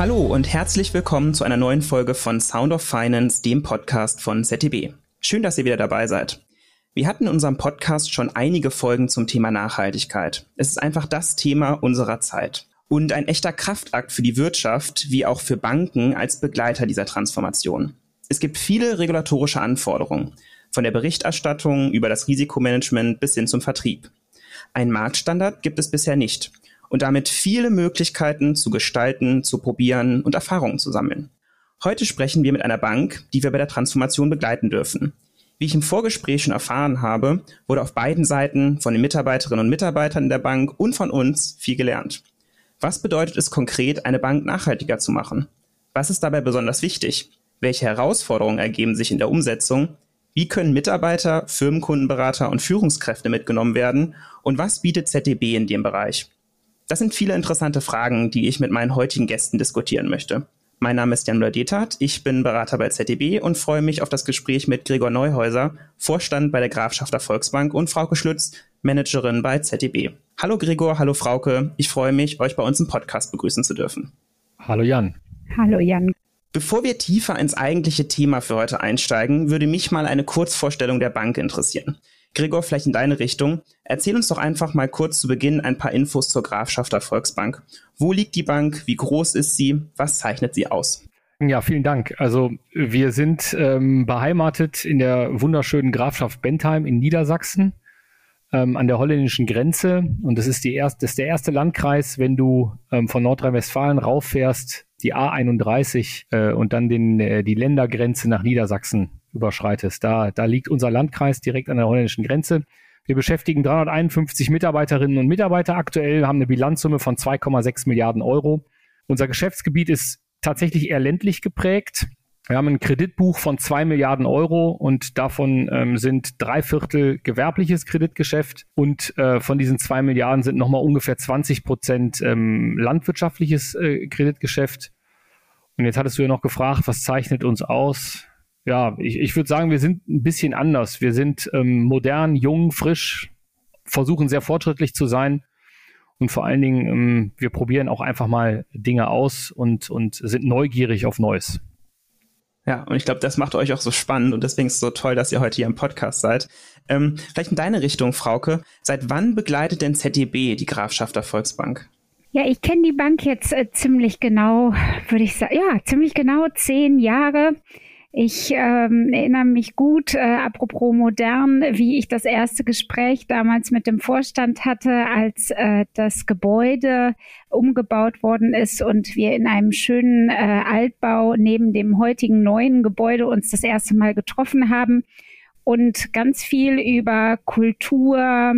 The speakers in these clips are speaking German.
Hallo und herzlich willkommen zu einer neuen Folge von Sound of Finance, dem Podcast von ZDB. Schön, dass ihr wieder dabei seid. Wir hatten in unserem Podcast schon einige Folgen zum Thema Nachhaltigkeit. Es ist einfach das Thema unserer Zeit und ein echter Kraftakt für die Wirtschaft wie auch für Banken als Begleiter dieser Transformation. Es gibt viele regulatorische Anforderungen, von der Berichterstattung über das Risikomanagement bis hin zum Vertrieb. Ein Marktstandard gibt es bisher nicht und damit viele Möglichkeiten zu gestalten, zu probieren und Erfahrungen zu sammeln. Heute sprechen wir mit einer Bank, die wir bei der Transformation begleiten dürfen. Wie ich im Vorgespräch schon erfahren habe, wurde auf beiden Seiten von den Mitarbeiterinnen und Mitarbeitern der Bank und von uns viel gelernt. Was bedeutet es konkret, eine Bank nachhaltiger zu machen? Was ist dabei besonders wichtig? Welche Herausforderungen ergeben sich in der Umsetzung? Wie können Mitarbeiter, Firmenkundenberater und Führungskräfte mitgenommen werden? Und was bietet ZDB in dem Bereich? Das sind viele interessante Fragen, die ich mit meinen heutigen Gästen diskutieren möchte. Mein Name ist Jan Müller-Detert, ich bin Berater bei ZDB und freue mich auf das Gespräch mit Gregor Neuhäuser, Vorstand bei der Grafschafter Volksbank und Frauke Schlütz, Managerin bei ZDB. Hallo Gregor, hallo Frauke, ich freue mich, euch bei uns im Podcast begrüßen zu dürfen. Hallo Jan. Hallo Jan. Bevor wir tiefer ins eigentliche Thema für heute einsteigen, würde mich mal eine Kurzvorstellung der Bank interessieren. Gregor, vielleicht in deine Richtung. Erzähl uns doch einfach mal kurz zu Beginn ein paar Infos zur Grafschafter Volksbank. Wo liegt die Bank? Wie groß ist sie? Was zeichnet sie aus? Ja, vielen Dank. Also wir sind ähm, beheimatet in der wunderschönen Grafschaft Bentheim in Niedersachsen ähm, an der holländischen Grenze. Und das ist, die erst, das ist der erste Landkreis, wenn du ähm, von Nordrhein-Westfalen rauffährst, die A31 äh, und dann den, äh, die Ländergrenze nach Niedersachsen überschreitest. Da, da liegt unser Landkreis direkt an der holländischen Grenze. Wir beschäftigen 351 Mitarbeiterinnen und Mitarbeiter aktuell, haben eine Bilanzsumme von 2,6 Milliarden Euro. Unser Geschäftsgebiet ist tatsächlich eher ländlich geprägt. Wir haben ein Kreditbuch von 2 Milliarden Euro und davon ähm, sind drei Viertel gewerbliches Kreditgeschäft und äh, von diesen 2 Milliarden sind nochmal ungefähr 20 Prozent ähm, landwirtschaftliches äh, Kreditgeschäft. Und jetzt hattest du ja noch gefragt, was zeichnet uns aus? Ja, ich, ich würde sagen, wir sind ein bisschen anders. Wir sind ähm, modern, jung, frisch, versuchen sehr fortschrittlich zu sein und vor allen Dingen, ähm, wir probieren auch einfach mal Dinge aus und, und sind neugierig auf Neues. Ja, und ich glaube, das macht euch auch so spannend und deswegen ist es so toll, dass ihr heute hier im Podcast seid. Ähm, vielleicht in deine Richtung, Frauke. Seit wann begleitet denn ZDB die Grafschaft der Volksbank? Ja, ich kenne die Bank jetzt äh, ziemlich genau, würde ich sagen, ja, ziemlich genau zehn Jahre. Ich ähm, erinnere mich gut, äh, apropos modern, wie ich das erste Gespräch damals mit dem Vorstand hatte, als äh, das Gebäude umgebaut worden ist und wir in einem schönen äh, Altbau neben dem heutigen neuen Gebäude uns das erste Mal getroffen haben und ganz viel über Kultur,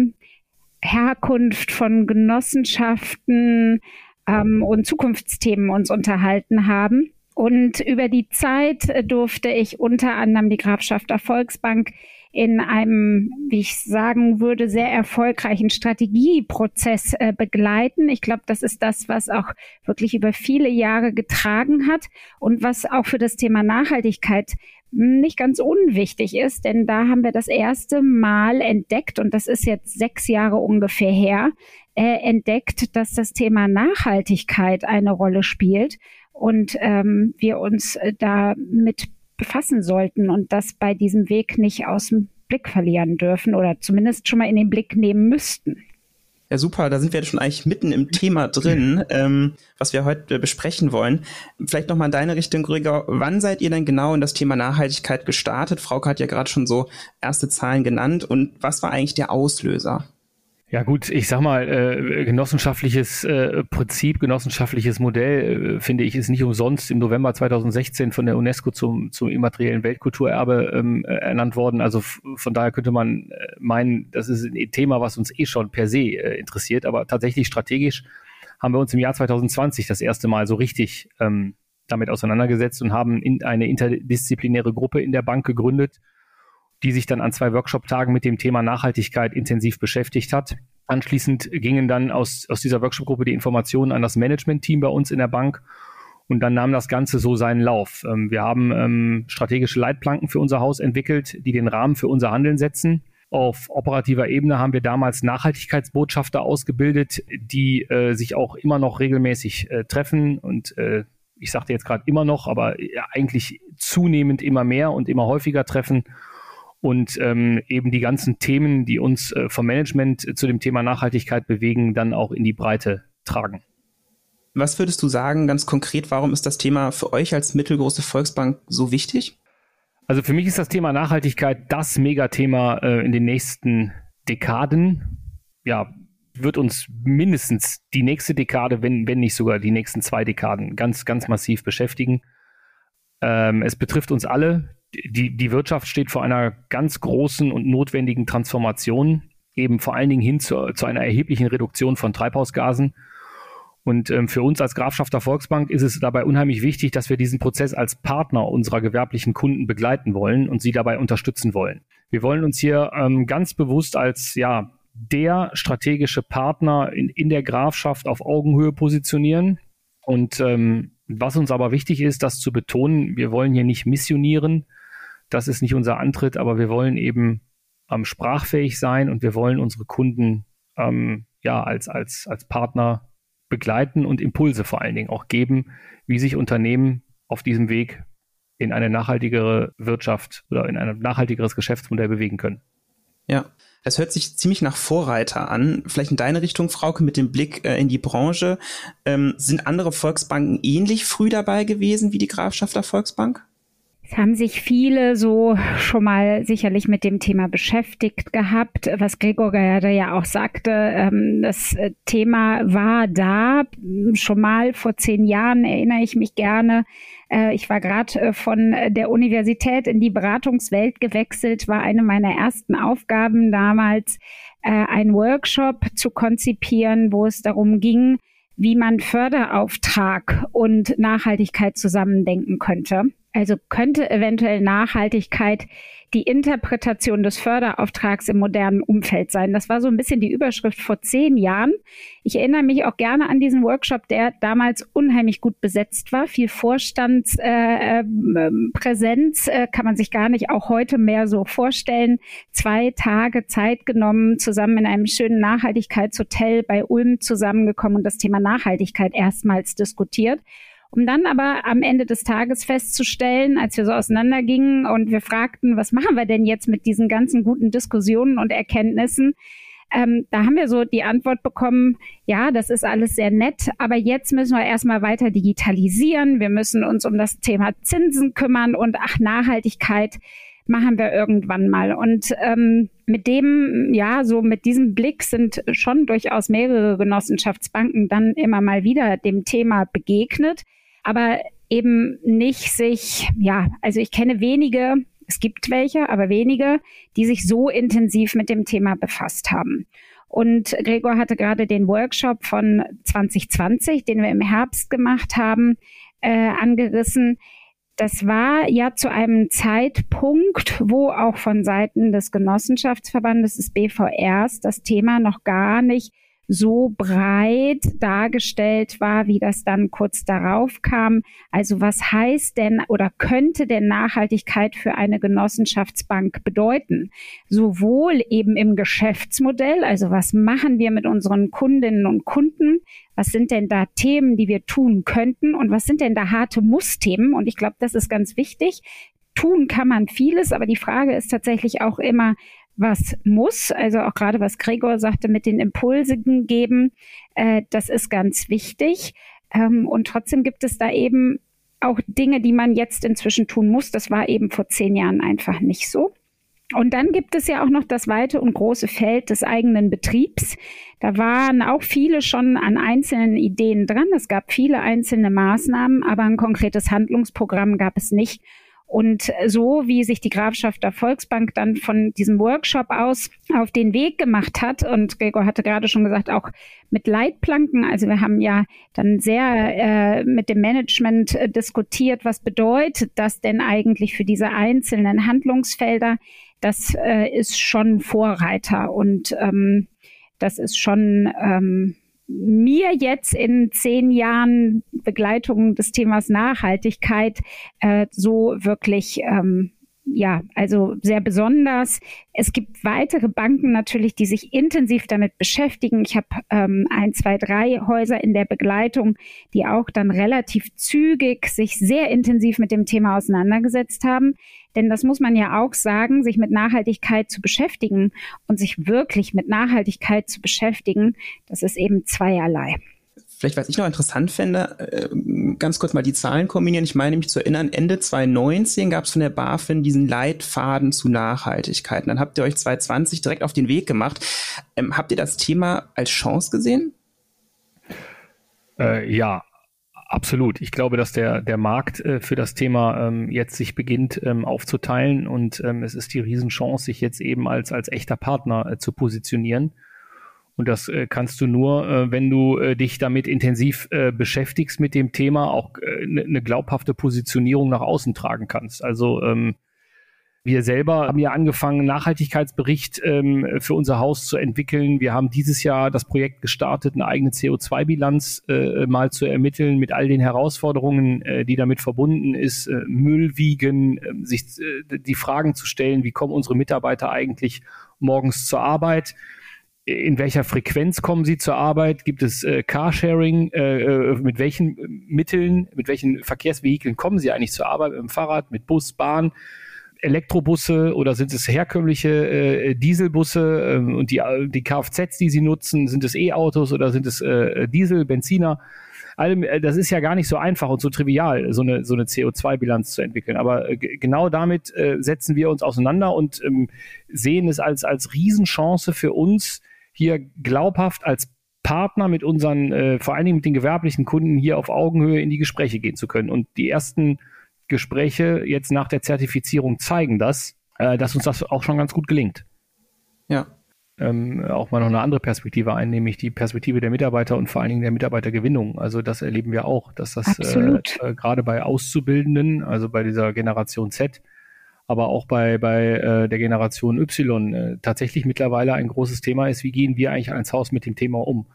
Herkunft von Genossenschaften ähm, und Zukunftsthemen uns unterhalten haben. Und über die Zeit äh, durfte ich unter anderem die Grafschafter Volksbank in einem, wie ich sagen würde, sehr erfolgreichen Strategieprozess äh, begleiten. Ich glaube, das ist das, was auch wirklich über viele Jahre getragen hat und was auch für das Thema Nachhaltigkeit nicht ganz unwichtig ist, denn da haben wir das erste Mal entdeckt, und das ist jetzt sechs Jahre ungefähr her, äh, entdeckt, dass das Thema Nachhaltigkeit eine Rolle spielt und ähm, wir uns äh, damit befassen sollten und das bei diesem Weg nicht aus dem Blick verlieren dürfen oder zumindest schon mal in den Blick nehmen müssten. Ja, super, da sind wir schon eigentlich mitten im Thema drin, ähm, was wir heute besprechen wollen. Vielleicht nochmal in deine Richtung, Gregor. Wann seid ihr denn genau in das Thema Nachhaltigkeit gestartet? Frauke hat ja gerade schon so erste Zahlen genannt. Und was war eigentlich der Auslöser? Ja gut, ich sag mal, äh, genossenschaftliches äh, Prinzip, genossenschaftliches Modell, äh, finde ich, ist nicht umsonst im November 2016 von der UNESCO zum, zum immateriellen Weltkulturerbe ähm, äh, ernannt worden. Also von daher könnte man äh, meinen, das ist ein Thema, was uns eh schon per se äh, interessiert. Aber tatsächlich strategisch haben wir uns im Jahr 2020 das erste Mal so richtig ähm, damit auseinandergesetzt und haben in eine interdisziplinäre Gruppe in der Bank gegründet, die sich dann an zwei Workshop-Tagen mit dem Thema Nachhaltigkeit intensiv beschäftigt hat. Anschließend gingen dann aus, aus dieser Workshop-Gruppe die Informationen an das Management-Team bei uns in der Bank. Und dann nahm das Ganze so seinen Lauf. Ähm, wir haben ähm, strategische Leitplanken für unser Haus entwickelt, die den Rahmen für unser Handeln setzen. Auf operativer Ebene haben wir damals Nachhaltigkeitsbotschafter ausgebildet, die äh, sich auch immer noch regelmäßig äh, treffen und äh, ich sagte jetzt gerade immer noch, aber eigentlich zunehmend immer mehr und immer häufiger treffen und ähm, eben die ganzen Themen, die uns äh, vom Management zu dem Thema Nachhaltigkeit bewegen, dann auch in die Breite tragen. Was würdest du sagen, ganz konkret, warum ist das Thema für euch als mittelgroße Volksbank so wichtig? Also für mich ist das Thema Nachhaltigkeit das Megathema äh, in den nächsten Dekaden. Ja, wird uns mindestens die nächste Dekade, wenn, wenn nicht sogar die nächsten zwei Dekaden, ganz, ganz massiv beschäftigen. Ähm, es betrifft uns alle. Die, die Wirtschaft steht vor einer ganz großen und notwendigen Transformation, eben vor allen Dingen hin zu, zu einer erheblichen Reduktion von Treibhausgasen und ähm, für uns als Grafschafter Volksbank ist es dabei unheimlich wichtig, dass wir diesen Prozess als Partner unserer gewerblichen Kunden begleiten wollen und sie dabei unterstützen wollen. Wir wollen uns hier ähm, ganz bewusst als ja der strategische Partner in, in der Grafschaft auf Augenhöhe positionieren. Und ähm, was uns aber wichtig ist, das zu betonen, wir wollen hier nicht missionieren. Das ist nicht unser Antritt, aber wir wollen eben ähm, sprachfähig sein und wir wollen unsere Kunden ähm, ja als, als, als Partner begleiten und Impulse vor allen Dingen auch geben, wie sich Unternehmen auf diesem Weg in eine nachhaltigere Wirtschaft oder in ein nachhaltigeres Geschäftsmodell bewegen können. Ja, das hört sich ziemlich nach Vorreiter an. Vielleicht in deine Richtung, Frauke, mit dem Blick äh, in die Branche. Ähm, sind andere Volksbanken ähnlich früh dabei gewesen wie die Grafschafter Volksbank? Es haben sich viele so schon mal sicherlich mit dem Thema beschäftigt gehabt, was Gregor gerade ja auch sagte. Ähm, das äh, Thema war da schon mal vor zehn Jahren, erinnere ich mich gerne. Äh, ich war gerade äh, von der Universität in die Beratungswelt gewechselt, war eine meiner ersten Aufgaben damals, einen Workshop zu konzipieren, wo es darum ging, wie man Förderauftrag und Nachhaltigkeit zusammendenken könnte. Also könnte eventuell Nachhaltigkeit die Interpretation des Förderauftrags im modernen Umfeld sein. Das war so ein bisschen die Überschrift vor zehn Jahren. Ich erinnere mich auch gerne an diesen Workshop, der damals unheimlich gut besetzt war. Viel Vorstandspräsenz äh, äh, äh, kann man sich gar nicht auch heute mehr so vorstellen. Zwei Tage Zeit genommen, zusammen in einem schönen Nachhaltigkeitshotel bei Ulm zusammengekommen und das Thema Nachhaltigkeit erstmals diskutiert um dann aber am Ende des Tages festzustellen, als wir so auseinandergingen und wir fragten, was machen wir denn jetzt mit diesen ganzen guten Diskussionen und Erkenntnissen, ähm, da haben wir so die Antwort bekommen, ja, das ist alles sehr nett, aber jetzt müssen wir erstmal weiter digitalisieren, wir müssen uns um das Thema Zinsen kümmern und ach, Nachhaltigkeit machen wir irgendwann mal. Und ähm, mit dem, ja, so mit diesem Blick sind schon durchaus mehrere Genossenschaftsbanken dann immer mal wieder dem Thema begegnet aber eben nicht sich, ja, also ich kenne wenige, es gibt welche, aber wenige, die sich so intensiv mit dem Thema befasst haben. Und Gregor hatte gerade den Workshop von 2020, den wir im Herbst gemacht haben, äh, angerissen. Das war ja zu einem Zeitpunkt, wo auch von Seiten des Genossenschaftsverbandes des BVRs das Thema noch gar nicht so breit dargestellt war, wie das dann kurz darauf kam. Also was heißt denn oder könnte denn Nachhaltigkeit für eine Genossenschaftsbank bedeuten? Sowohl eben im Geschäftsmodell, also was machen wir mit unseren Kundinnen und Kunden? Was sind denn da Themen, die wir tun könnten? Und was sind denn da harte Muss-Themen? Und ich glaube, das ist ganz wichtig. Tun kann man vieles, aber die Frage ist tatsächlich auch immer, was muss, also auch gerade was Gregor sagte mit den Impulsen geben, äh, das ist ganz wichtig. Ähm, und trotzdem gibt es da eben auch Dinge, die man jetzt inzwischen tun muss. Das war eben vor zehn Jahren einfach nicht so. Und dann gibt es ja auch noch das weite und große Feld des eigenen Betriebs. Da waren auch viele schon an einzelnen Ideen dran. Es gab viele einzelne Maßnahmen, aber ein konkretes Handlungsprogramm gab es nicht. Und so wie sich die Grafschaft der Volksbank dann von diesem Workshop aus auf den Weg gemacht hat, und Gregor hatte gerade schon gesagt, auch mit Leitplanken, also wir haben ja dann sehr äh, mit dem Management äh, diskutiert, was bedeutet das denn eigentlich für diese einzelnen Handlungsfelder. Das äh, ist schon Vorreiter und ähm, das ist schon ähm, mir jetzt in zehn Jahren Begleitung des Themas Nachhaltigkeit äh, so wirklich ähm, ja, also sehr besonders. Es gibt weitere Banken natürlich, die sich intensiv damit beschäftigen. Ich habe ähm, ein, zwei, drei Häuser in der Begleitung, die auch dann relativ zügig sich sehr intensiv mit dem Thema auseinandergesetzt haben. Denn das muss man ja auch sagen, sich mit Nachhaltigkeit zu beschäftigen und sich wirklich mit Nachhaltigkeit zu beschäftigen, das ist eben zweierlei. Vielleicht, was ich noch interessant fände, äh, ganz kurz mal die Zahlen kombinieren. Ich meine mich zu erinnern, Ende 2019 gab es von der BaFin diesen Leitfaden zu Nachhaltigkeit. Dann habt ihr euch 2020 direkt auf den Weg gemacht. Ähm, habt ihr das Thema als Chance gesehen? Äh, ja, Absolut. Ich glaube, dass der, der Markt äh, für das Thema ähm, jetzt sich beginnt ähm, aufzuteilen und ähm, es ist die Riesenchance, sich jetzt eben als, als echter Partner äh, zu positionieren. Und das äh, kannst du nur, äh, wenn du äh, dich damit intensiv äh, beschäftigst mit dem Thema, auch eine äh, ne glaubhafte Positionierung nach außen tragen kannst. Also ähm, wir selber haben ja angefangen, Nachhaltigkeitsbericht ähm, für unser Haus zu entwickeln. Wir haben dieses Jahr das Projekt gestartet, eine eigene CO2-Bilanz äh, mal zu ermitteln mit all den Herausforderungen, äh, die damit verbunden ist. Äh, Müll wiegen, äh, sich äh, die Fragen zu stellen, wie kommen unsere Mitarbeiter eigentlich morgens zur Arbeit? In welcher Frequenz kommen Sie zur Arbeit? Gibt es äh, Carsharing? Äh, äh mit welchen Mitteln, mit welchen Verkehrsvehikeln kommen Sie eigentlich zur Arbeit? Mit dem Fahrrad, mit Bus, Bahn? Elektrobusse oder sind es herkömmliche äh, Dieselbusse äh, und die, die Kfz, die Sie nutzen, sind es E-Autos oder sind es äh, Diesel, Benziner? Allem, äh, das ist ja gar nicht so einfach und so trivial, so eine, so eine CO2-Bilanz zu entwickeln. Aber genau damit setzen wir uns auseinander und ähm, sehen es als, als Riesenchance für uns, hier glaubhaft als Partner mit unseren, äh, vor allen Dingen mit den gewerblichen Kunden hier auf Augenhöhe in die Gespräche gehen zu können. Und die ersten Gespräche jetzt nach der Zertifizierung zeigen das, äh, dass uns das auch schon ganz gut gelingt. Ja. Ähm, auch mal noch eine andere Perspektive ein, nämlich die Perspektive der Mitarbeiter und vor allen Dingen der Mitarbeitergewinnung. Also das erleben wir auch, dass das äh, äh, gerade bei Auszubildenden, also bei dieser Generation Z, aber auch bei, bei äh, der Generation Y äh, tatsächlich mittlerweile ein großes Thema ist, wie gehen wir eigentlich als Haus mit dem Thema um?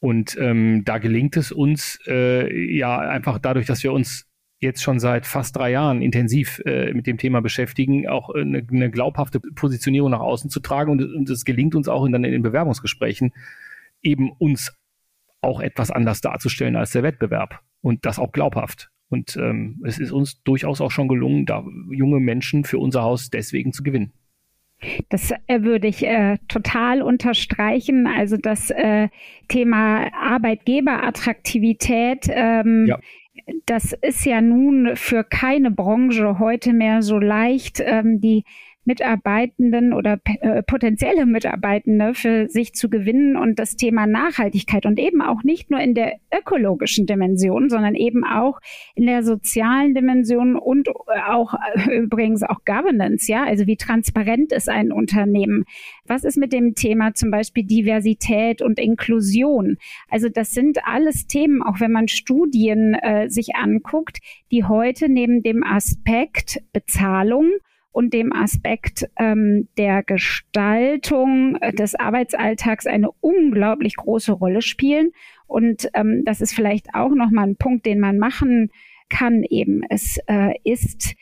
Und ähm, da gelingt es uns äh, ja einfach dadurch, dass wir uns jetzt schon seit fast drei Jahren intensiv äh, mit dem Thema beschäftigen, auch eine, eine glaubhafte Positionierung nach außen zu tragen. Und es gelingt uns auch in, in den Bewerbungsgesprächen eben uns auch etwas anders darzustellen als der Wettbewerb und das auch glaubhaft. Und ähm, es ist uns durchaus auch schon gelungen, da junge Menschen für unser Haus deswegen zu gewinnen. Das äh, würde ich äh, total unterstreichen. Also das äh, Thema Arbeitgeberattraktivität, ähm, ja. das ist ja nun für keine Branche heute mehr so leicht. Ähm, die Mitarbeitenden oder äh, potenzielle Mitarbeitende für sich zu gewinnen und das Thema Nachhaltigkeit und eben auch nicht nur in der ökologischen Dimension, sondern eben auch in der sozialen Dimension und äh, auch äh, übrigens auch Governance, ja, also wie transparent ist ein Unternehmen? Was ist mit dem Thema zum Beispiel Diversität und Inklusion? Also das sind alles Themen, auch wenn man Studien äh, sich anguckt, die heute neben dem Aspekt Bezahlung und dem Aspekt ähm, der Gestaltung äh, des Arbeitsalltags eine unglaublich große Rolle spielen. Und ähm, das ist vielleicht auch nochmal ein Punkt, den man machen kann eben. Es äh, ist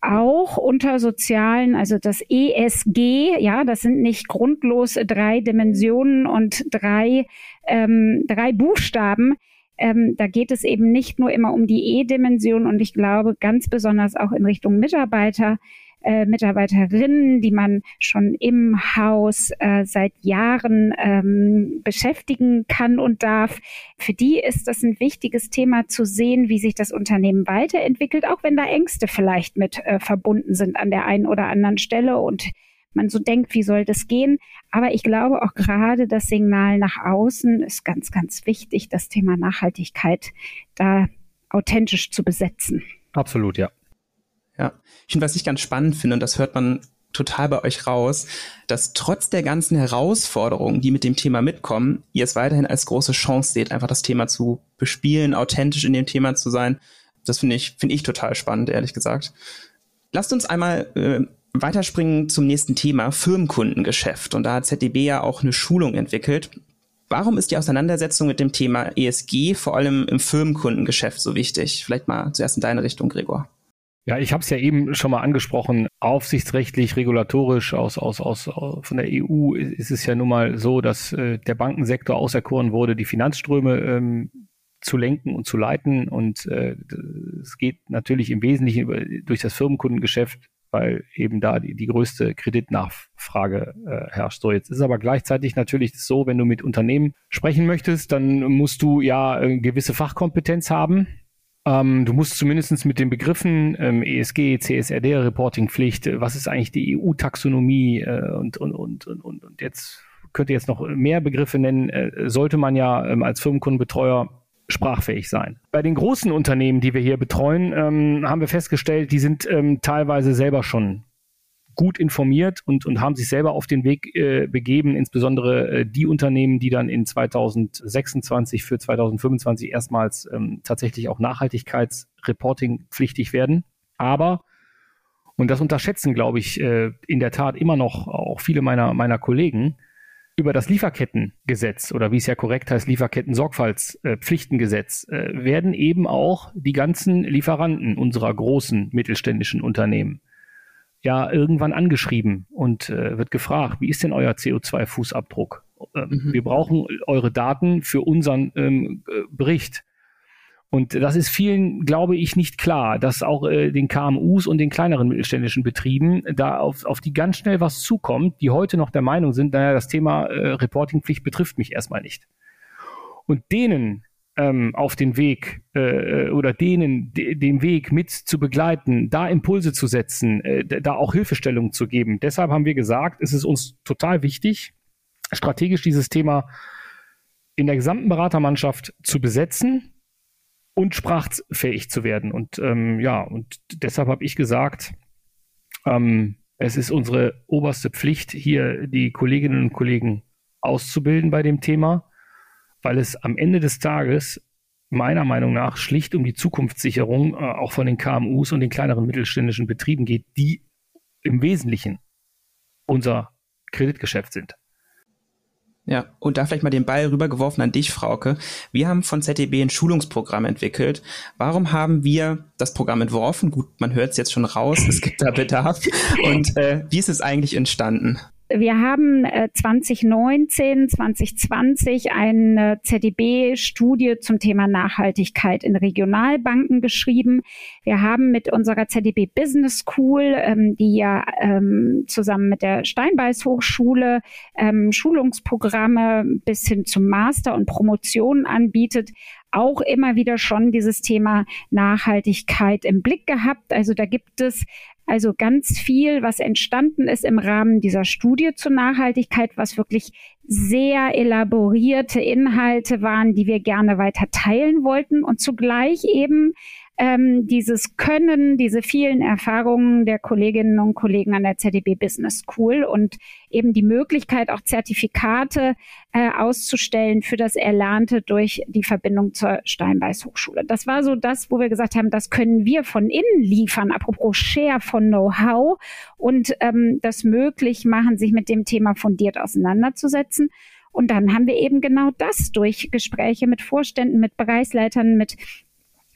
auch unter sozialen, also das ESG, ja, das sind nicht grundlos drei Dimensionen und drei, ähm, drei Buchstaben. Ähm, da geht es eben nicht nur immer um die E-Dimension und ich glaube ganz besonders auch in Richtung Mitarbeiter äh, Mitarbeiterinnen, die man schon im Haus äh, seit Jahren ähm, beschäftigen kann und darf. Für die ist das ein wichtiges Thema zu sehen, wie sich das Unternehmen weiterentwickelt, auch wenn da Ängste vielleicht mit äh, verbunden sind an der einen oder anderen Stelle und man so denkt, wie soll das gehen? Aber ich glaube auch gerade das Signal nach außen ist ganz, ganz wichtig, das Thema Nachhaltigkeit da authentisch zu besetzen. Absolut, ja. Ja, ich finde, was ich ganz spannend finde, und das hört man total bei euch raus, dass trotz der ganzen Herausforderungen, die mit dem Thema mitkommen, ihr es weiterhin als große Chance seht, einfach das Thema zu bespielen, authentisch in dem Thema zu sein. Das finde ich, finde ich total spannend, ehrlich gesagt. Lasst uns einmal äh, weiterspringen zum nächsten Thema, Firmenkundengeschäft. Und da hat ZDB ja auch eine Schulung entwickelt. Warum ist die Auseinandersetzung mit dem Thema ESG vor allem im Firmenkundengeschäft so wichtig? Vielleicht mal zuerst in deine Richtung, Gregor. Ja, ich habe es ja eben schon mal angesprochen. Aufsichtsrechtlich, regulatorisch aus, aus, aus, von der EU ist es ja nun mal so, dass äh, der Bankensektor auserkoren wurde, die Finanzströme ähm, zu lenken und zu leiten. Und äh, es geht natürlich im Wesentlichen über, durch das Firmenkundengeschäft, weil eben da die, die größte Kreditnachfrage äh, herrscht. So, jetzt ist aber gleichzeitig natürlich so, wenn du mit Unternehmen sprechen möchtest, dann musst du ja äh, gewisse Fachkompetenz haben ähm, du musst zumindest mit den Begriffen ähm, ESG, CSRD, Reportingpflicht, äh, was ist eigentlich die EU-Taxonomie äh, und, und, und, und, und jetzt könnte jetzt noch mehr Begriffe nennen, äh, sollte man ja ähm, als Firmenkundenbetreuer sprachfähig sein. Bei den großen Unternehmen, die wir hier betreuen, ähm, haben wir festgestellt, die sind ähm, teilweise selber schon gut informiert und, und haben sich selber auf den Weg äh, begeben, insbesondere äh, die Unternehmen, die dann in 2026 für 2025 erstmals ähm, tatsächlich auch Nachhaltigkeitsreporting pflichtig werden. Aber, und das unterschätzen, glaube ich, äh, in der Tat immer noch auch viele meiner, meiner Kollegen, über das Lieferkettengesetz oder wie es ja korrekt heißt, Lieferketten-Sorgfaltspflichtengesetz, äh, werden eben auch die ganzen Lieferanten unserer großen mittelständischen Unternehmen ja irgendwann angeschrieben und äh, wird gefragt, wie ist denn euer CO2-Fußabdruck? Ähm, mhm. Wir brauchen eure Daten für unseren ähm, äh, Bericht. Und das ist vielen, glaube ich, nicht klar, dass auch äh, den KMUs und den kleineren mittelständischen Betrieben da auf, auf die ganz schnell was zukommt, die heute noch der Meinung sind, naja, das Thema äh, Reportingpflicht betrifft mich erstmal nicht. Und denen ähm, auf den Weg äh, oder denen den Weg mit zu begleiten, da Impulse zu setzen, äh, da auch Hilfestellung zu geben. Deshalb haben wir gesagt, es ist uns total wichtig, strategisch dieses Thema in der gesamten Beratermannschaft zu besetzen und sprachfähig zu werden. Und ähm, ja, und deshalb habe ich gesagt, ähm, es ist unsere oberste Pflicht, hier die Kolleginnen und Kollegen auszubilden bei dem Thema weil es am Ende des Tages meiner Meinung nach schlicht um die Zukunftssicherung äh, auch von den KMUs und den kleineren mittelständischen Betrieben geht, die im Wesentlichen unser Kreditgeschäft sind. Ja, und da vielleicht mal den Ball rübergeworfen an dich, Frauke. Wir haben von ZDB ein Schulungsprogramm entwickelt. Warum haben wir das Programm entworfen? Gut, man hört es jetzt schon raus, es gibt da Bedarf. Und äh, wie ist es eigentlich entstanden? Wir haben äh, 2019, 2020 eine ZDB-Studie zum Thema Nachhaltigkeit in Regionalbanken geschrieben. Wir haben mit unserer ZDB Business School, ähm, die ja ähm, zusammen mit der Steinbeiß Hochschule ähm, Schulungsprogramme bis hin zum Master und Promotion anbietet, auch immer wieder schon dieses Thema Nachhaltigkeit im Blick gehabt. Also da gibt es also ganz viel, was entstanden ist im Rahmen dieser Studie zur Nachhaltigkeit, was wirklich sehr elaborierte Inhalte waren, die wir gerne weiter teilen wollten. Und zugleich eben ähm, dieses Können, diese vielen Erfahrungen der Kolleginnen und Kollegen an der ZDB Business School und eben die Möglichkeit, auch Zertifikate äh, auszustellen für das Erlernte durch die Verbindung zur Steinbeiß Hochschule. Das war so das, wo wir gesagt haben, das können wir von innen liefern, apropos Share von Know-how und ähm, das möglich machen, sich mit dem Thema fundiert auseinanderzusetzen. Und dann haben wir eben genau das durch Gespräche mit Vorständen, mit Bereichsleitern, mit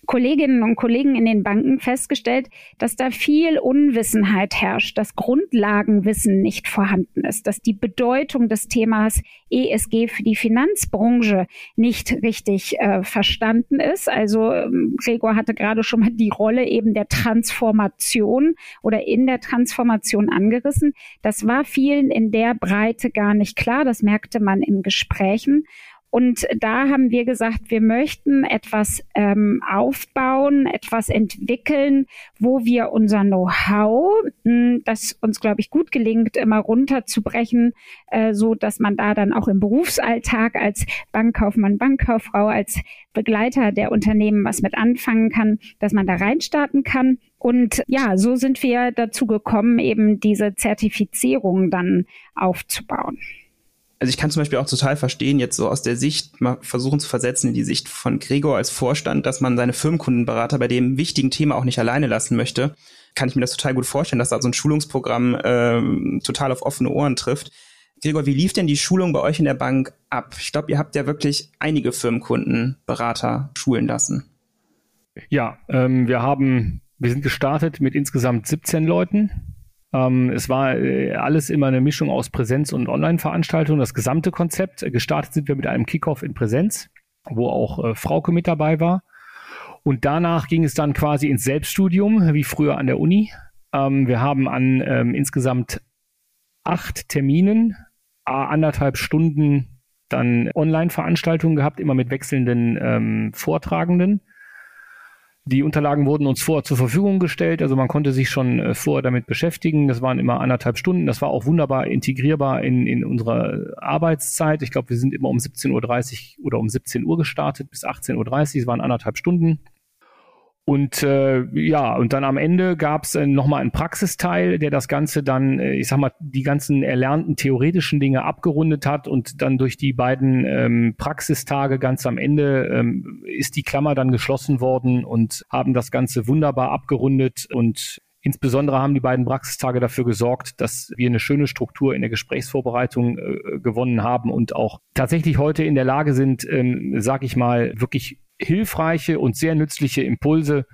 Kolleginnen und Kollegen in den Banken festgestellt, dass da viel Unwissenheit herrscht, dass Grundlagenwissen nicht vorhanden ist, dass die Bedeutung des Themas ESG für die Finanzbranche nicht richtig äh, verstanden ist. Also ähm, Gregor hatte gerade schon mal die Rolle eben der Transformation oder in der Transformation angerissen. Das war vielen in der Breite gar nicht klar. Das merkte man in Gesprächen. Und da haben wir gesagt, wir möchten etwas ähm, aufbauen, etwas entwickeln, wo wir unser Know-how, hm, das uns, glaube ich, gut gelingt, immer runterzubrechen, äh, so dass man da dann auch im Berufsalltag als Bankkaufmann, Bankkauffrau, als Begleiter der Unternehmen was mit anfangen kann, dass man da reinstarten kann. Und ja, so sind wir dazu gekommen, eben diese Zertifizierung dann aufzubauen also ich kann zum Beispiel auch total verstehen, jetzt so aus der Sicht, mal versuchen zu versetzen in die Sicht von Gregor als Vorstand, dass man seine Firmenkundenberater bei dem wichtigen Thema auch nicht alleine lassen möchte. Kann ich mir das total gut vorstellen, dass da so ein Schulungsprogramm ähm, total auf offene Ohren trifft. Gregor, wie lief denn die Schulung bei euch in der Bank ab? Ich glaube, ihr habt ja wirklich einige Firmenkundenberater schulen lassen. Ja, ähm, wir haben Wir sind gestartet mit insgesamt 17 Leuten. Ähm, es war äh, alles immer eine Mischung aus Präsenz- und Online-Veranstaltungen, das gesamte Konzept. Gestartet sind wir mit einem Kickoff in Präsenz, wo auch äh, Frauke mit dabei war. Und danach ging es dann quasi ins Selbststudium, wie früher an der Uni. Ähm, wir haben an ähm, insgesamt acht Terminen, anderthalb Stunden dann Online-Veranstaltungen gehabt, immer mit wechselnden ähm, Vortragenden. Die Unterlagen wurden uns vorher zur Verfügung gestellt, also man konnte sich schon äh, vorher damit beschäftigen. Das waren immer anderthalb Stunden. Das war auch wunderbar integrierbar in, in unserer Arbeitszeit. Ich glaube, wir sind immer um 17.30 Uhr oder um 17 Uhr gestartet bis 18.30 Uhr. Es waren anderthalb Stunden. Und äh, ja, und dann am Ende gab es äh, nochmal einen Praxisteil, der das Ganze dann, äh, ich sag mal, die ganzen erlernten theoretischen Dinge abgerundet hat und dann durch die beiden ähm, Praxistage ganz am Ende ähm, ist die Klammer dann geschlossen worden und haben das Ganze wunderbar abgerundet. Und Insbesondere haben die beiden Praxistage dafür gesorgt, dass wir eine schöne Struktur in der Gesprächsvorbereitung äh, gewonnen haben und auch tatsächlich heute in der Lage sind, ähm, sag ich mal, wirklich hilfreiche und sehr nützliche Impulse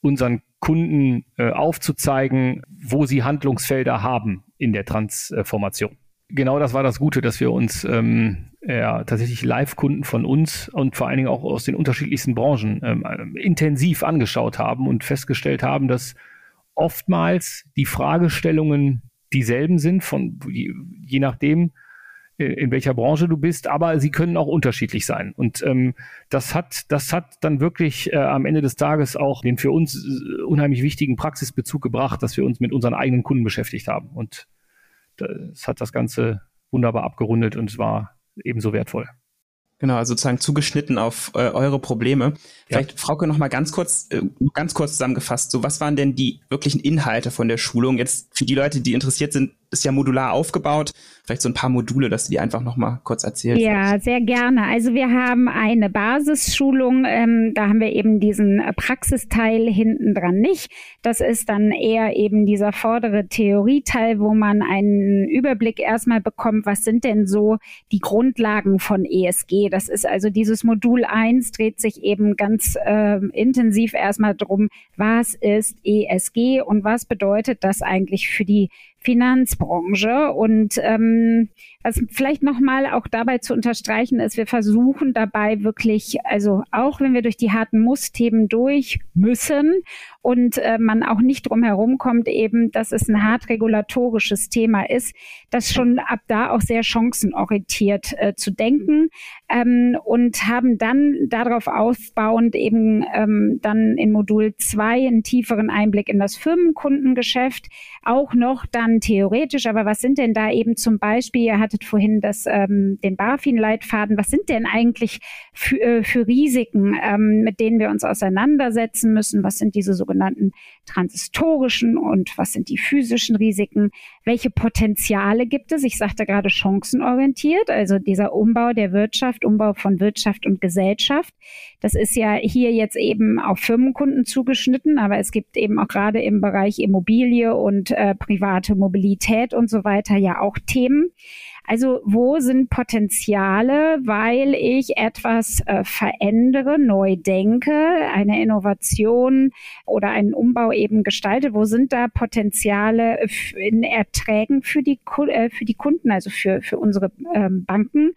unseren Kunden äh, aufzuzeigen, wo sie Handlungsfelder haben in der Transformation. Genau das war das Gute, dass wir uns ähm, ja, tatsächlich Live-Kunden von uns und vor allen Dingen auch aus den unterschiedlichsten Branchen ähm, intensiv angeschaut haben und festgestellt haben, dass oftmals die Fragestellungen dieselben sind, von je nachdem, äh, in welcher Branche du bist, aber sie können auch unterschiedlich sein. Und ähm, das hat, das hat dann wirklich äh, am Ende des Tages auch den für uns äh, unheimlich wichtigen Praxisbezug gebracht, dass wir uns mit unseren eigenen Kunden beschäftigt haben. Und das hat das Ganze wunderbar abgerundet und es war ebenso wertvoll. Genau, also sozusagen zugeschnitten auf äh, eure Probleme. Vielleicht, ja. Frauke, noch mal ganz kurz, äh, ganz kurz zusammengefasst. So, was waren denn die wirklichen Inhalte von der Schulung? Jetzt für die Leute, die interessiert sind, ist ja modular aufgebaut. Vielleicht so ein paar Module, dass du die einfach noch mal kurz erzählst. Ja, sehr gerne. Also wir haben eine Basisschulung. Ähm, da haben wir eben diesen Praxisteil hinten dran nicht. Das ist dann eher eben dieser vordere Theorieteil, wo man einen Überblick erstmal bekommt, was sind denn so die Grundlagen von ESG. Das ist also dieses Modul 1 dreht sich eben ganz äh, intensiv erstmal drum, was ist ESG und was bedeutet das eigentlich für die Finanzbranche. Und ähm, was vielleicht nochmal auch dabei zu unterstreichen ist, wir versuchen dabei wirklich, also auch wenn wir durch die harten Muss-Themen durch müssen und äh, man auch nicht drum herum kommt, eben, dass es ein hart regulatorisches Thema ist, das schon ab da auch sehr chancenorientiert äh, zu denken ähm, und haben dann darauf aufbauend eben ähm, dann in Modul 2 einen tieferen Einblick in das Firmenkundengeschäft, auch noch dann theoretisch, aber was sind denn da eben zum Beispiel, ihr hattet vorhin das, ähm, den BaFin-Leitfaden, was sind denn eigentlich für, äh, für Risiken, ähm, mit denen wir uns auseinandersetzen müssen, was sind diese sogenannten transhistorischen und was sind die physischen Risiken, welche Potenziale gibt es, ich sagte gerade chancenorientiert, also dieser Umbau der Wirtschaft, Umbau von Wirtschaft und Gesellschaft, das ist ja hier jetzt eben auf Firmenkunden zugeschnitten, aber es gibt eben auch gerade im Bereich Immobilie und äh, private Mobilität und so weiter ja auch Themen. Also wo sind Potenziale, weil ich etwas äh, verändere, neu denke, eine Innovation oder einen Umbau eben gestalte? Wo sind da Potenziale in Erträgen für die, äh, für die Kunden, also für, für unsere ähm, Banken?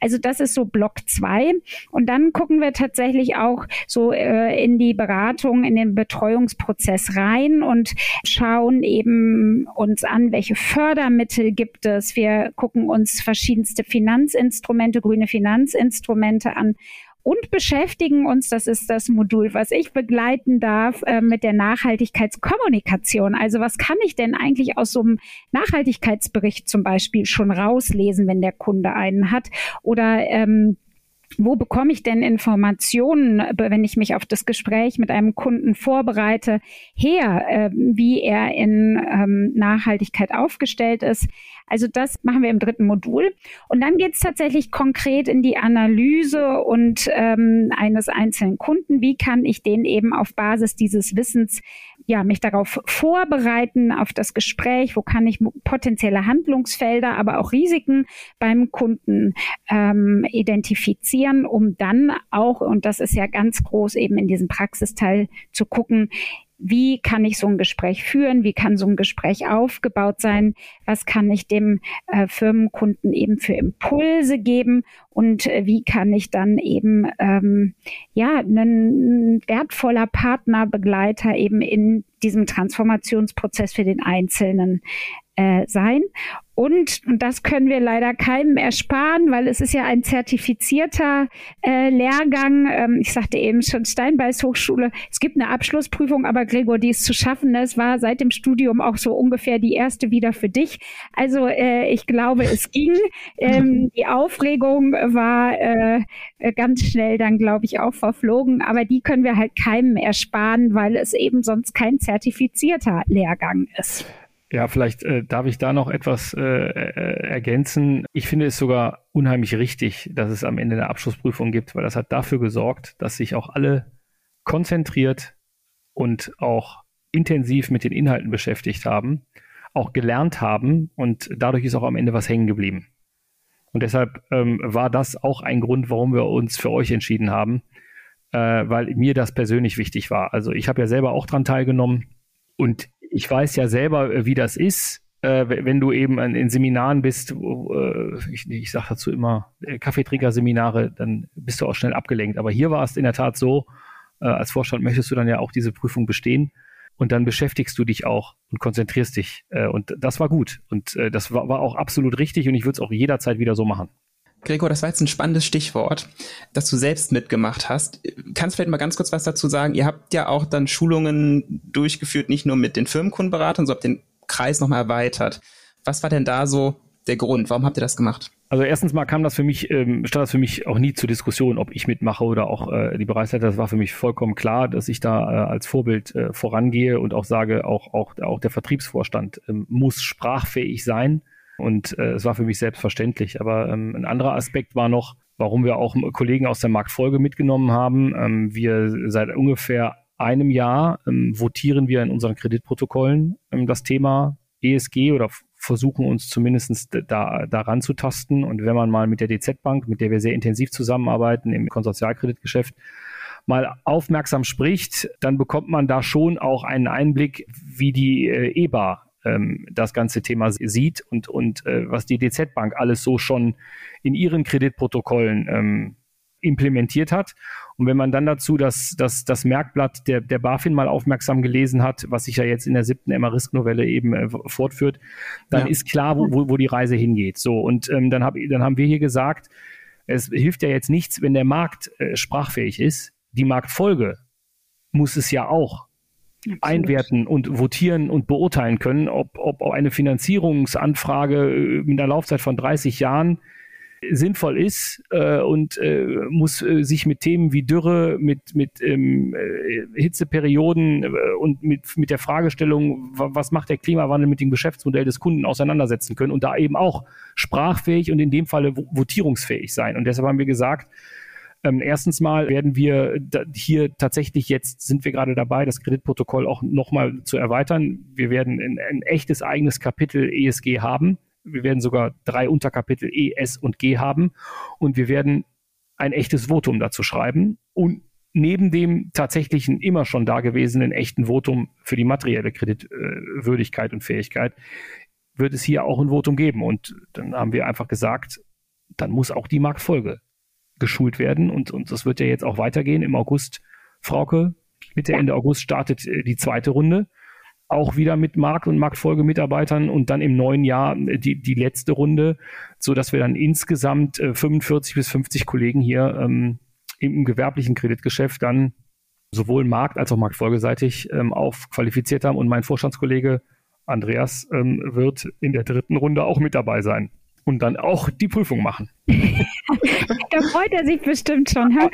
Also das ist so Block zwei. Und dann gucken wir tatsächlich auch so äh, in die Beratung, in den Betreuungsprozess rein und schauen eben uns an, welche Fördermittel gibt es. Wir gucken uns verschiedenste Finanzinstrumente, grüne Finanzinstrumente an und beschäftigen uns, das ist das Modul, was ich begleiten darf, äh, mit der Nachhaltigkeitskommunikation. Also was kann ich denn eigentlich aus so einem Nachhaltigkeitsbericht zum Beispiel schon rauslesen, wenn der Kunde einen hat? Oder ähm, wo bekomme ich denn Informationen, wenn ich mich auf das Gespräch mit einem Kunden vorbereite, her, äh, wie er in ähm, Nachhaltigkeit aufgestellt ist? Also das machen wir im dritten Modul. Und dann geht es tatsächlich konkret in die Analyse und ähm, eines einzelnen Kunden. Wie kann ich den eben auf Basis dieses Wissens ja, mich darauf vorbereiten, auf das Gespräch, wo kann ich potenzielle Handlungsfelder, aber auch Risiken beim Kunden ähm, identifizieren, um dann auch, und das ist ja ganz groß eben in diesem Praxisteil zu gucken, wie kann ich so ein Gespräch führen, wie kann so ein Gespräch aufgebaut sein, was kann ich dem äh, Firmenkunden eben für Impulse geben? Und äh, wie kann ich dann eben ähm, ja ein wertvoller Partner, Begleiter eben in diesem Transformationsprozess für den Einzelnen äh, sein. Und, und das können wir leider keinem ersparen, weil es ist ja ein zertifizierter äh, Lehrgang. Ähm, ich sagte eben schon Steinbeis Hochschule. Es gibt eine Abschlussprüfung, aber Gregor, die ist zu schaffen. Es war seit dem Studium auch so ungefähr die erste wieder für dich. Also äh, ich glaube, es ging. Ähm, die Aufregung war äh, ganz schnell dann, glaube ich, auch verflogen. Aber die können wir halt keinem ersparen, weil es eben sonst kein zertifizierter Lehrgang ist. Ja, vielleicht äh, darf ich da noch etwas äh, äh, ergänzen. Ich finde es sogar unheimlich richtig, dass es am Ende eine Abschlussprüfung gibt, weil das hat dafür gesorgt, dass sich auch alle konzentriert und auch intensiv mit den Inhalten beschäftigt haben, auch gelernt haben und dadurch ist auch am Ende was hängen geblieben. Und deshalb ähm, war das auch ein Grund, warum wir uns für euch entschieden haben, äh, weil mir das persönlich wichtig war. Also ich habe ja selber auch dran teilgenommen und ich weiß ja selber, äh, wie das ist, äh, wenn du eben in Seminaren bist, äh, ich, ich sage dazu immer Kaffeetrinker-Seminare, dann bist du auch schnell abgelenkt. Aber hier war es in der Tat so, als Vorstand möchtest du dann ja auch diese Prüfung bestehen und dann beschäftigst du dich auch und konzentrierst dich. Und das war gut und das war, war auch absolut richtig und ich würde es auch jederzeit wieder so machen. Gregor, das war jetzt ein spannendes Stichwort, dass du selbst mitgemacht hast. Kannst vielleicht mal ganz kurz was dazu sagen? Ihr habt ja auch dann Schulungen durchgeführt, nicht nur mit den Firmenkundenberatern, sondern habt den Kreis nochmal erweitert. Was war denn da so der Grund? Warum habt ihr das gemacht? Also erstens mal kam das für mich, ähm, stand das für mich auch nie zur Diskussion, ob ich mitmache oder auch äh, die Bereichsleiter. Das war für mich vollkommen klar, dass ich da äh, als Vorbild äh, vorangehe und auch sage, auch, auch, auch der Vertriebsvorstand ähm, muss sprachfähig sein und äh, es war für mich selbstverständlich. Aber ähm, ein anderer Aspekt war noch, warum wir auch Kollegen aus der Marktfolge mitgenommen haben. Ähm, wir seit ungefähr einem Jahr ähm, votieren wir in unseren Kreditprotokollen ähm, das Thema ESG oder versuchen uns zumindest da, daran zu. Und wenn man mal mit der DZ Bank, mit der wir sehr intensiv zusammenarbeiten im Konsortialkreditgeschäft, mal aufmerksam spricht, dann bekommt man da schon auch einen Einblick, wie die äh, EBA ähm, das ganze Thema sieht und, und äh, was die DZ Bank alles so schon in ihren Kreditprotokollen ähm, implementiert hat. Und wenn man dann dazu das, das, das Merkblatt der, der BaFin mal aufmerksam gelesen hat, was sich ja jetzt in der siebten Emma-Risk-Novelle eben äh, fortführt, dann ja. ist klar, wo, wo, wo die Reise hingeht. So, und ähm, dann, hab, dann haben wir hier gesagt, es hilft ja jetzt nichts, wenn der Markt äh, sprachfähig ist. Die Marktfolge muss es ja auch. Einwerten und votieren und beurteilen können, ob, ob eine Finanzierungsanfrage äh, mit einer Laufzeit von 30 Jahren sinnvoll ist äh, und äh, muss äh, sich mit Themen wie Dürre, mit, mit ähm, äh, Hitzeperioden äh, und mit, mit der Fragestellung, was macht der Klimawandel mit dem Geschäftsmodell des Kunden auseinandersetzen können und da eben auch sprachfähig und in dem Falle votierungsfähig sein. Und deshalb haben wir gesagt, ähm, erstens mal werden wir hier tatsächlich jetzt sind wir gerade dabei, das Kreditprotokoll auch nochmal zu erweitern. Wir werden ein, ein echtes eigenes Kapitel ESG haben. Wir werden sogar drei Unterkapitel E, S und G haben und wir werden ein echtes Votum dazu schreiben und neben dem tatsächlichen immer schon dagewesenen echten Votum für die materielle Kreditwürdigkeit und Fähigkeit wird es hier auch ein Votum geben. Und dann haben wir einfach gesagt, dann muss auch die Marktfolge geschult werden und, und das wird ja jetzt auch weitergehen. Im August, Frauke, Mitte, Ende August startet äh, die zweite Runde. Auch wieder mit Markt- und Marktfolgemitarbeitern und dann im neuen Jahr äh, die, die letzte Runde, so dass wir dann insgesamt äh, 45 bis 50 Kollegen hier ähm, im gewerblichen Kreditgeschäft dann sowohl markt- als auch marktfolgeseitig ähm, aufqualifiziert haben. Und mein Vorstandskollege Andreas ähm, wird in der dritten Runde auch mit dabei sein und dann auch die Prüfung machen. da freut er sich bestimmt schon. Ha?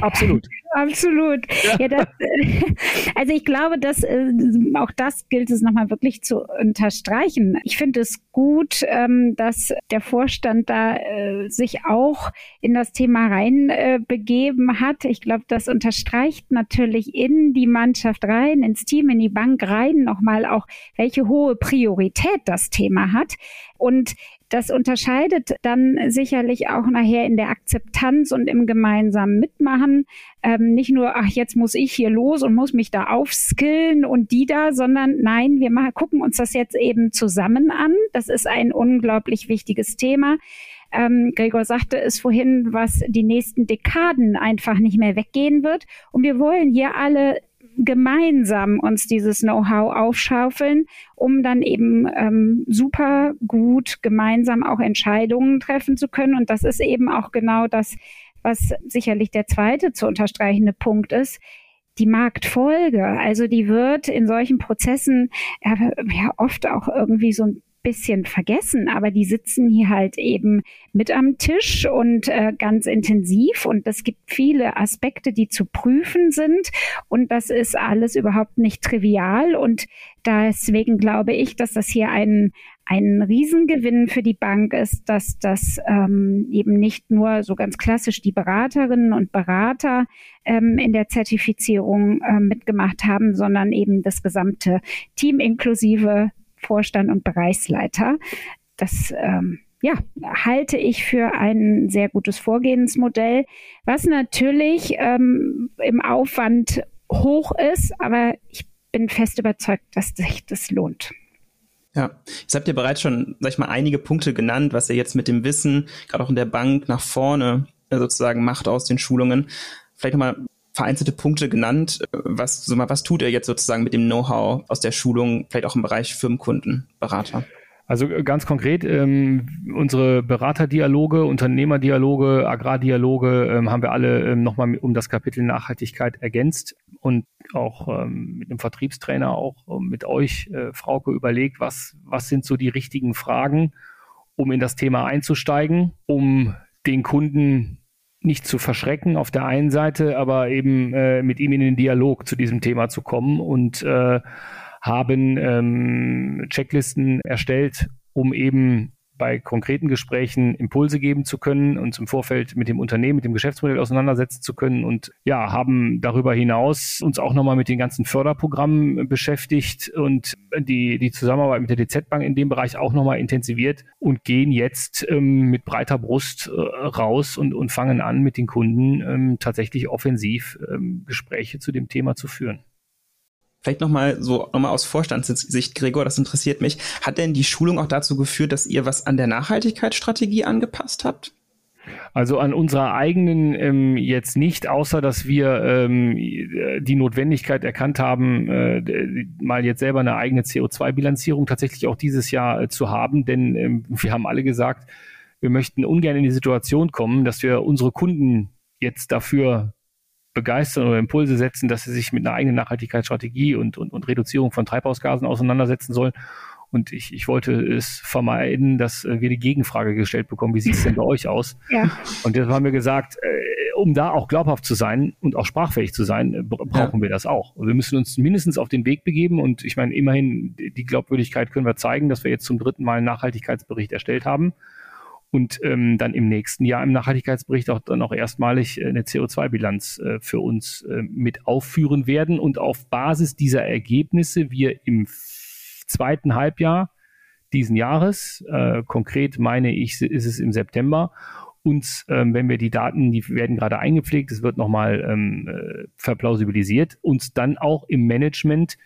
Absolut. Absolut. Ja. ja das, also ich glaube, dass äh, auch das gilt es nochmal wirklich zu unterstreichen. Ich finde es gut, ähm, dass der Vorstand da äh, sich auch in das Thema rein äh, begeben hat. Ich glaube, das unterstreicht natürlich in die Mannschaft rein, ins Team, in die Bank rein nochmal auch, welche hohe Priorität das Thema hat. Und Das unterscheidet dann sicherlich auch nachher in der Akzeptanz und im gemeinsamen Mitmachen. Ähm, nicht nur, ach, jetzt muss ich hier los und muss mich da aufskillen und die da, sondern nein, wir machen, gucken uns das jetzt eben zusammen an. Das ist ein unglaublich wichtiges Thema. Ähm, Gregor sagte es vorhin, was die nächsten Dekaden einfach nicht mehr weggehen wird. Und wir wollen hier alle gemeinsam uns dieses Know-how aufschaufeln, um dann eben ähm, super gut gemeinsam auch Entscheidungen treffen zu können. Und das ist eben auch genau das, was sicherlich der zweite zu unterstreichende Punkt ist die Marktfolge. Also die wird in solchen Prozessen ja, ja oft auch irgendwie so ein bisschen vergessen, aber die sitzen hier halt eben mit am Tisch und äh, ganz intensiv und es gibt viele Aspekte, die zu prüfen sind und das ist alles überhaupt nicht trivial und deswegen glaube ich, dass das hier ein ein Riesengewinn für die Bank ist, dass das ähm, eben nicht nur so ganz klassisch die Beraterinnen und Berater ähm, in der Zertifizierung äh, mitgemacht haben, sondern eben das gesamte Team inklusive Vorstand und Bereichsleiter. Das ähm, ja, halte ich für ein sehr gutes Vorgehensmodell, was natürlich ähm, im Aufwand hoch ist, aber ich bin fest überzeugt, dass sich das lohnt. Ja, jetzt habt ihr bereits schon, sag ich mal, einige Punkte genannt, was ihr jetzt mit dem Wissen, gerade auch in der Bank, nach vorne äh, sozusagen macht aus den Schulungen. Vielleicht nochmal vereinzelte Punkte genannt. Was, so mal, was tut er jetzt sozusagen mit dem Know-how aus der Schulung, vielleicht auch im Bereich Firmenkundenberater? Also äh, ganz konkret, ähm, unsere Beraterdialoge, Unternehmerdialoge, Agrardialoge ähm, haben wir alle ähm, nochmal um das Kapitel Nachhaltigkeit ergänzt und auch ähm, mit einem Vertriebstrainer, auch ähm, mit euch, äh, Frauke, überlegt, was, was sind so die richtigen Fragen, um in das Thema einzusteigen, um den Kunden nicht zu verschrecken auf der einen Seite, aber eben äh, mit ihm in den Dialog zu diesem Thema zu kommen und äh, haben ähm, Checklisten erstellt, um eben bei konkreten Gesprächen Impulse geben zu können, uns im Vorfeld mit dem Unternehmen, mit dem Geschäftsmodell auseinandersetzen zu können und ja, haben darüber hinaus uns auch nochmal mit den ganzen Förderprogrammen beschäftigt und die, die Zusammenarbeit mit der DZ Bank in dem Bereich auch nochmal intensiviert und gehen jetzt ähm, mit breiter Brust äh, raus und, und fangen an, mit den Kunden ähm, tatsächlich offensiv ähm, Gespräche zu dem Thema zu führen. Vielleicht nochmal so, nochmal aus Vorstandssicht, Gregor, das interessiert mich. Hat denn die Schulung auch dazu geführt, dass ihr was an der Nachhaltigkeitsstrategie angepasst habt? Also an unserer eigenen ähm, jetzt nicht, außer dass wir ähm, die Notwendigkeit erkannt haben, äh, mal jetzt selber eine eigene CO2-Bilanzierung tatsächlich auch dieses Jahr äh, zu haben, denn ähm, wir haben alle gesagt, wir möchten ungern in die Situation kommen, dass wir unsere Kunden jetzt dafür begeistern oder Impulse setzen, dass sie sich mit einer eigenen Nachhaltigkeitsstrategie und, und, und Reduzierung von Treibhausgasen auseinandersetzen sollen. Und ich, ich wollte es vermeiden, dass äh, wir die Gegenfrage gestellt bekommen, wie sieht es denn bei euch aus? Ja. Und jetzt haben wir gesagt, äh, um da auch glaubhaft zu sein und auch sprachfähig zu sein, äh, brauchen ja. wir das auch. Wir müssen uns mindestens auf den Weg begeben und ich meine, immerhin die Glaubwürdigkeit können wir zeigen, dass wir jetzt zum dritten Mal einen Nachhaltigkeitsbericht erstellt haben und ähm, dann im nächsten Jahr im Nachhaltigkeitsbericht auch dann auch erstmalig äh, eine CO2-Bilanz äh, für uns äh, mit aufführen werden. Und auf Basis dieser Ergebnisse wir im zweiten Halbjahr diesen Jahres, äh, konkret meine ich, ist es im September, uns, ähm, wenn wir die Daten, die werden gerade eingepflegt, es wird nochmal ähm, äh, verplausibilisiert, uns dann auch im Management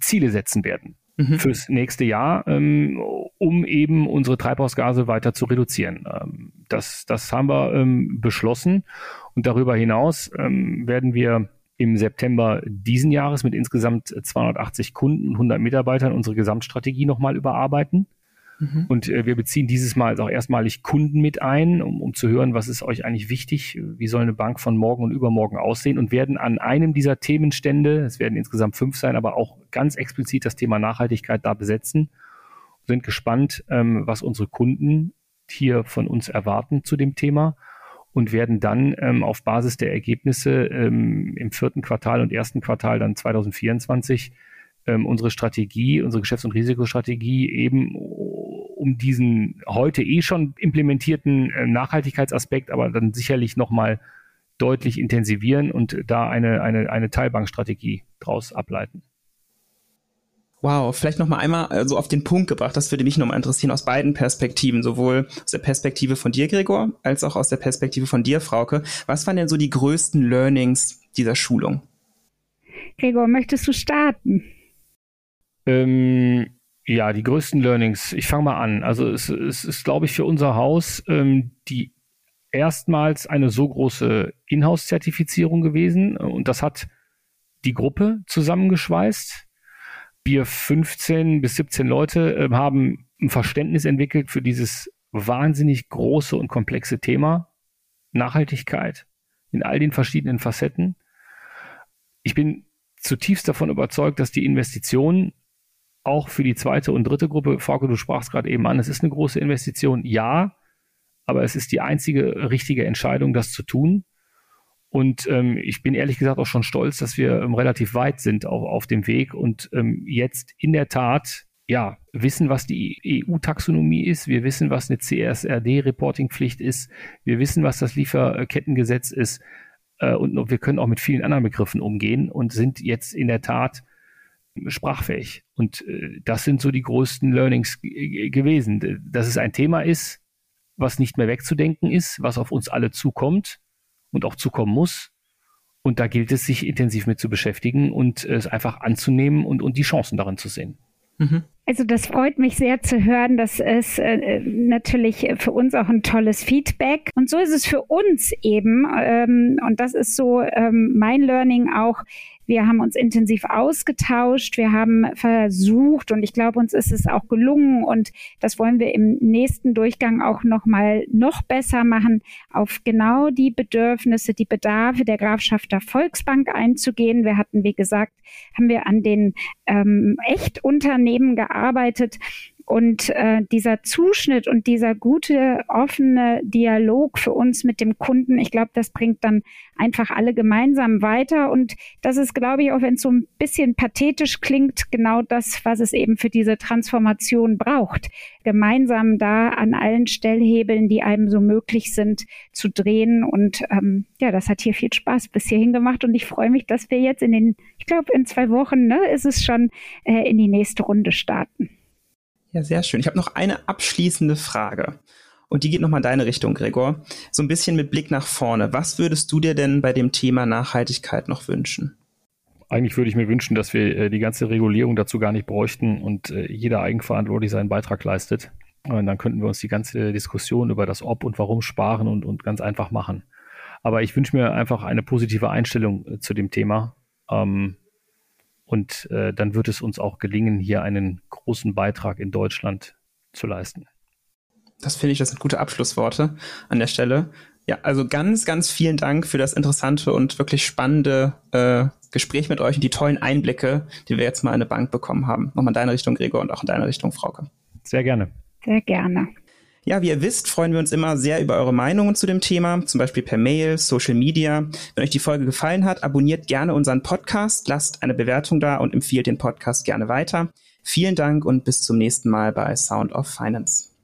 Ziele setzen werden mhm. fürs nächste Jahr, ähm, um eben unsere Treibhausgase weiter zu reduzieren. Ähm, das, das haben wir ähm, beschlossen. Und darüber hinaus ähm, werden wir im September diesen Jahres mit insgesamt 280 Kunden und 100 Mitarbeitern unsere Gesamtstrategie nochmal überarbeiten. Mhm. Und äh, wir beziehen dieses Mal auch erstmalig Kunden mit ein, um, um zu hören, was ist euch eigentlich wichtig, wie soll eine Bank von morgen und übermorgen aussehen und werden an einem dieser Themenstände, es werden insgesamt fünf sein, aber auch ganz explizit das Thema Nachhaltigkeit da besetzen. Sind gespannt, ähm, was unsere Kunden hier von uns erwarten zu dem Thema und werden dann ähm, auf Basis der Ergebnisse ähm, im vierten Quartal und ersten Quartal dann 2024 ähm, unsere Strategie, unsere Geschäfts- und Risikostrategie eben um diesen heute eh schon implementierten äh, Nachhaltigkeitsaspekt, aber dann sicherlich nochmal deutlich intensivieren und da eine, eine, eine Teilbankstrategie draus ableiten. Wow, vielleicht noch mal einmal äh, so auf den Punkt gebracht. Das würde mich noch mal interessieren aus beiden Perspektiven, sowohl aus der Perspektive von dir, Gregor, als auch aus der Perspektive von dir, Frauke. Was waren denn so die größten Learnings dieser Schulung? Gregor, möchtest du starten? Ähm, ja, die größten Learnings. Ich fange mal an. Also es, es ist, glaube ich, für unser Haus ähm, die erstmals eine so große Inhouse-Zertifizierung gewesen und das hat die Gruppe zusammengeschweißt. Wir 15 bis 17 Leute äh, haben ein Verständnis entwickelt für dieses wahnsinnig große und komplexe Thema Nachhaltigkeit in all den verschiedenen Facetten. Ich bin zutiefst davon überzeugt, dass die Investition auch für die zweite und dritte Gruppe, Frauke, du sprachst gerade eben an, es ist eine große Investition, ja, aber es ist die einzige richtige Entscheidung, das zu tun. Und ähm, ich bin ehrlich gesagt auch schon stolz, dass wir ähm, relativ weit sind auf, auf dem Weg und ähm, jetzt in der Tat ja wissen, was die EU-Taxonomie ist. Wir wissen, was eine CSRD-Reporting-Pflicht ist. Wir wissen, was das Lieferkettengesetz ist. Äh, und wir können auch mit vielen anderen Begriffen umgehen und sind jetzt in der Tat sprachfähig. Und äh, das sind so die größten Learnings gewesen. Dass es ein Thema ist, was nicht mehr wegzudenken ist, was auf uns alle zukommt und auch zukommen muss. Und da gilt es, sich intensiv mit zu beschäftigen und es einfach anzunehmen und, und die Chancen darin zu sehen. Mhm. Also das freut mich sehr zu hören. Das ist äh, natürlich für uns auch ein tolles Feedback. Und so ist es für uns eben. Ähm, und das ist so ähm, mein Learning auch. Wir haben uns intensiv ausgetauscht. Wir haben versucht und ich glaube, uns ist es auch gelungen und das wollen wir im nächsten Durchgang auch noch mal noch besser machen, auf genau die Bedürfnisse, die Bedarfe der Grafschafter Volksbank einzugehen. Wir hatten, wie gesagt, haben wir an den ähm, Echtunternehmen gearbeitet und äh, dieser Zuschnitt und dieser gute, offene Dialog für uns mit dem Kunden, ich glaube, das bringt dann einfach alle gemeinsam weiter. Und das ist, glaube ich, auch wenn es so ein bisschen pathetisch klingt, genau das, was es eben für diese Transformation braucht. Gemeinsam da an allen Stellhebeln, die einem so möglich sind, zu drehen. Und ähm, ja, das hat hier viel Spaß bis hierhin gemacht. Und ich freue mich, dass wir jetzt in den, ich glaube, in zwei Wochen ne, ist es schon äh, in die nächste Runde starten. Ja, sehr schön. Ich habe noch eine abschließende Frage. Und die geht nochmal in deine Richtung, Gregor. So ein bisschen mit Blick nach vorne. Was würdest du dir denn bei dem Thema Nachhaltigkeit noch wünschen? Eigentlich würde ich mir wünschen, dass wir äh, die ganze Regulierung dazu gar nicht bräuchten und äh, jeder eigenverantwortlich seinen Beitrag leistet. Und dann könnten wir uns die ganze Diskussion über das Ob und Warum sparen und, und ganz einfach machen. Aber ich wünsche mir einfach eine positive Einstellung äh, zu dem Thema. Ähm, und äh, dann wird es uns auch gelingen, hier einen großen Beitrag in Deutschland zu leisten. Das finde ich, das sind gute Abschlussworte an der Stelle. Ja, also ganz, ganz vielen Dank für das interessante und wirklich spannende äh, Gespräch mit euch und die tollen Einblicke, die wir jetzt mal in eine Bank bekommen haben. Nochmal in deine Richtung, Gregor, und auch in deine Richtung, Frauke. Sehr gerne. Sehr gerne. Ja, wie ihr wisst, freuen wir uns immer sehr über eure Meinungen zu dem Thema, zum Beispiel per Mail, Social Media. Wenn euch die Folge gefallen hat, abonniert gerne unseren Podcast, lasst eine Bewertung da und empfiehlt den Podcast gerne weiter. Vielen Dank und bis zum nächsten Mal bei Sound of Finance.